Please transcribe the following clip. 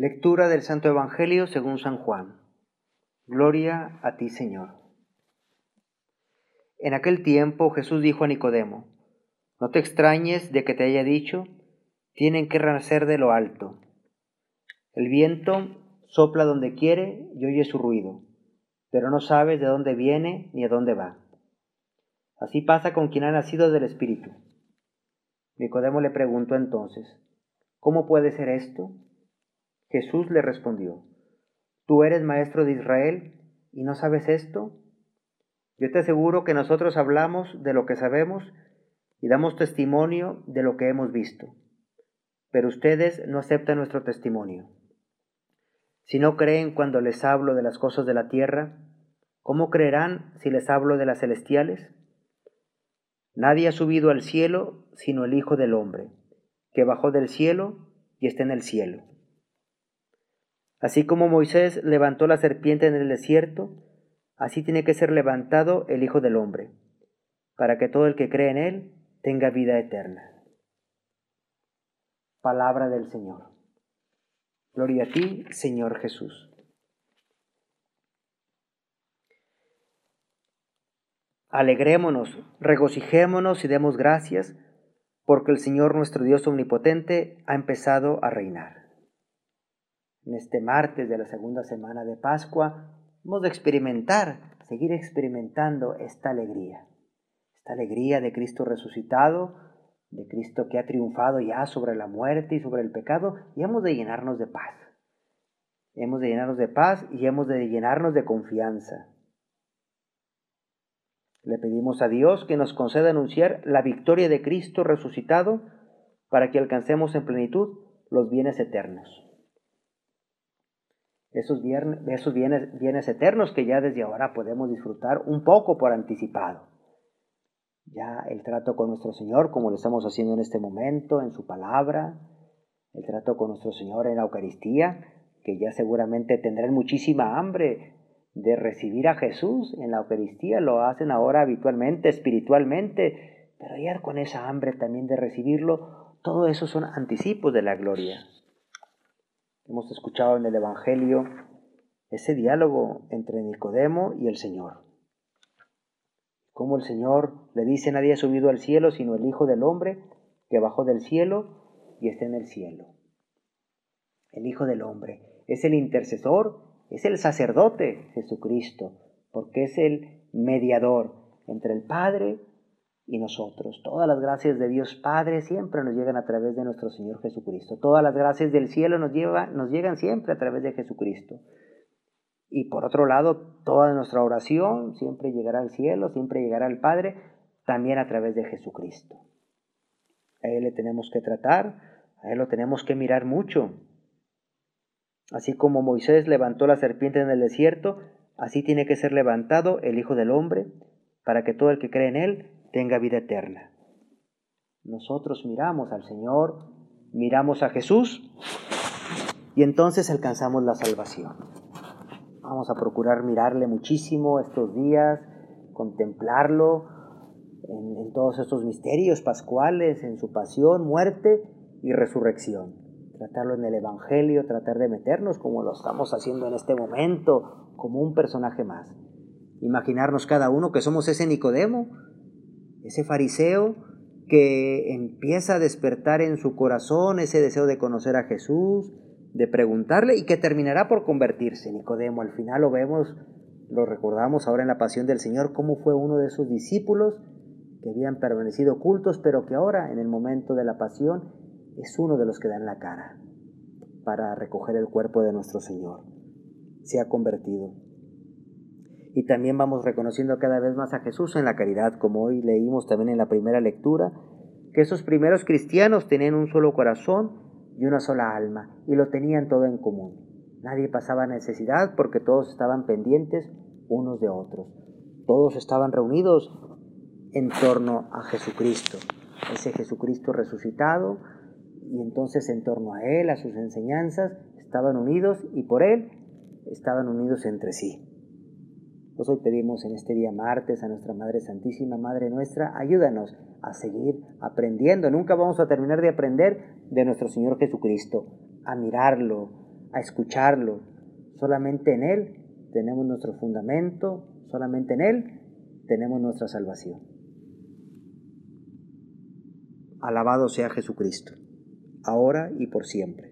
Lectura del Santo Evangelio según San Juan. Gloria a ti, Señor. En aquel tiempo Jesús dijo a Nicodemo, No te extrañes de que te haya dicho, tienen que renacer de lo alto. El viento sopla donde quiere y oye su ruido, pero no sabes de dónde viene ni a dónde va. Así pasa con quien ha nacido del Espíritu. Nicodemo le preguntó entonces, ¿cómo puede ser esto? Jesús le respondió, ¿tú eres maestro de Israel y no sabes esto? Yo te aseguro que nosotros hablamos de lo que sabemos y damos testimonio de lo que hemos visto, pero ustedes no aceptan nuestro testimonio. Si no creen cuando les hablo de las cosas de la tierra, ¿cómo creerán si les hablo de las celestiales? Nadie ha subido al cielo sino el Hijo del Hombre, que bajó del cielo y está en el cielo. Así como Moisés levantó la serpiente en el desierto, así tiene que ser levantado el Hijo del Hombre, para que todo el que cree en él tenga vida eterna. Palabra del Señor. Gloria a ti, Señor Jesús. Alegrémonos, regocijémonos y demos gracias, porque el Señor nuestro Dios omnipotente ha empezado a reinar. En este martes de la segunda semana de Pascua, hemos de experimentar, seguir experimentando esta alegría, esta alegría de Cristo resucitado, de Cristo que ha triunfado ya sobre la muerte y sobre el pecado, y hemos de llenarnos de paz. Hemos de llenarnos de paz y hemos de llenarnos de confianza. Le pedimos a Dios que nos conceda anunciar la victoria de Cristo resucitado para que alcancemos en plenitud los bienes eternos. Esos, esos bienes, bienes eternos que ya desde ahora podemos disfrutar un poco por anticipado. Ya el trato con nuestro Señor, como lo estamos haciendo en este momento, en su palabra, el trato con nuestro Señor en la Eucaristía, que ya seguramente tendrán muchísima hambre de recibir a Jesús en la Eucaristía, lo hacen ahora habitualmente, espiritualmente, pero ya con esa hambre también de recibirlo, todo eso son anticipos de la gloria. Hemos escuchado en el Evangelio ese diálogo entre Nicodemo y el Señor. Como el Señor le dice, nadie ha subido al cielo sino el Hijo del Hombre que bajó del cielo y está en el cielo. El Hijo del Hombre es el intercesor es el sacerdote Jesucristo, porque es el mediador entre el Padre y nosotros. Todas las gracias de Dios Padre siempre nos llegan a través de nuestro Señor Jesucristo. Todas las gracias del cielo nos, nos llegan siempre a través de Jesucristo. Y por otro lado, toda nuestra oración siempre llegará al cielo, siempre llegará al Padre, también a través de Jesucristo. A Él le tenemos que tratar, a Él lo tenemos que mirar mucho, Así como Moisés levantó la serpiente en el desierto, así tiene que ser levantado el Hijo del Hombre, para que todo el que cree en Él tenga vida eterna. Nosotros miramos al Señor, miramos a Jesús, y entonces alcanzamos la salvación. Vamos a procurar mirarle muchísimo estos días, contemplarlo en, todos estos misterios pascuales, en su pasión, muerte y resurrección tratarlo en el Evangelio, tratar de meternos como lo estamos haciendo en este momento, como un personaje más. Imaginarnos cada uno que somos ese Nicodemo, ese fariseo que empieza a despertar en su corazón ese deseo de conocer a Jesús, de preguntarle y que terminará por convertirse. Nicodemo, al final lo vemos, lo recordamos ahora en la pasión del Señor, cómo fue uno de sus discípulos que habían permanecido ocultos, pero que ahora, en el momento de la pasión, es uno de los que dan la cara para recoger el cuerpo de nuestro Señor. Se ha convertido. Y también vamos reconociendo cada vez más a Jesús en la caridad, como hoy leímos también en la primera lectura, que esos primeros cristianos tenían un solo corazón y una sola alma, y lo tenían todo en común. Nadie pasaba necesidad porque todos estaban pendientes unos de otros. Todos estaban reunidos en torno a Jesucristo, ese Jesucristo resucitado, y entonces en torno a Él, a sus enseñanzas, estaban unidos y por Él estaban unidos entre sí. Pues hoy pedimos en este día martes a nuestra Madre Santísima, Madre nuestra, ayúdanos a seguir aprendiendo. Nunca vamos a terminar de aprender de nuestro Señor Jesucristo, a mirarlo, a escucharlo. Solamente en Él tenemos nuestro fundamento, solamente en Él tenemos nuestra salvación. Alabado sea Jesucristo, ahora y por siempre.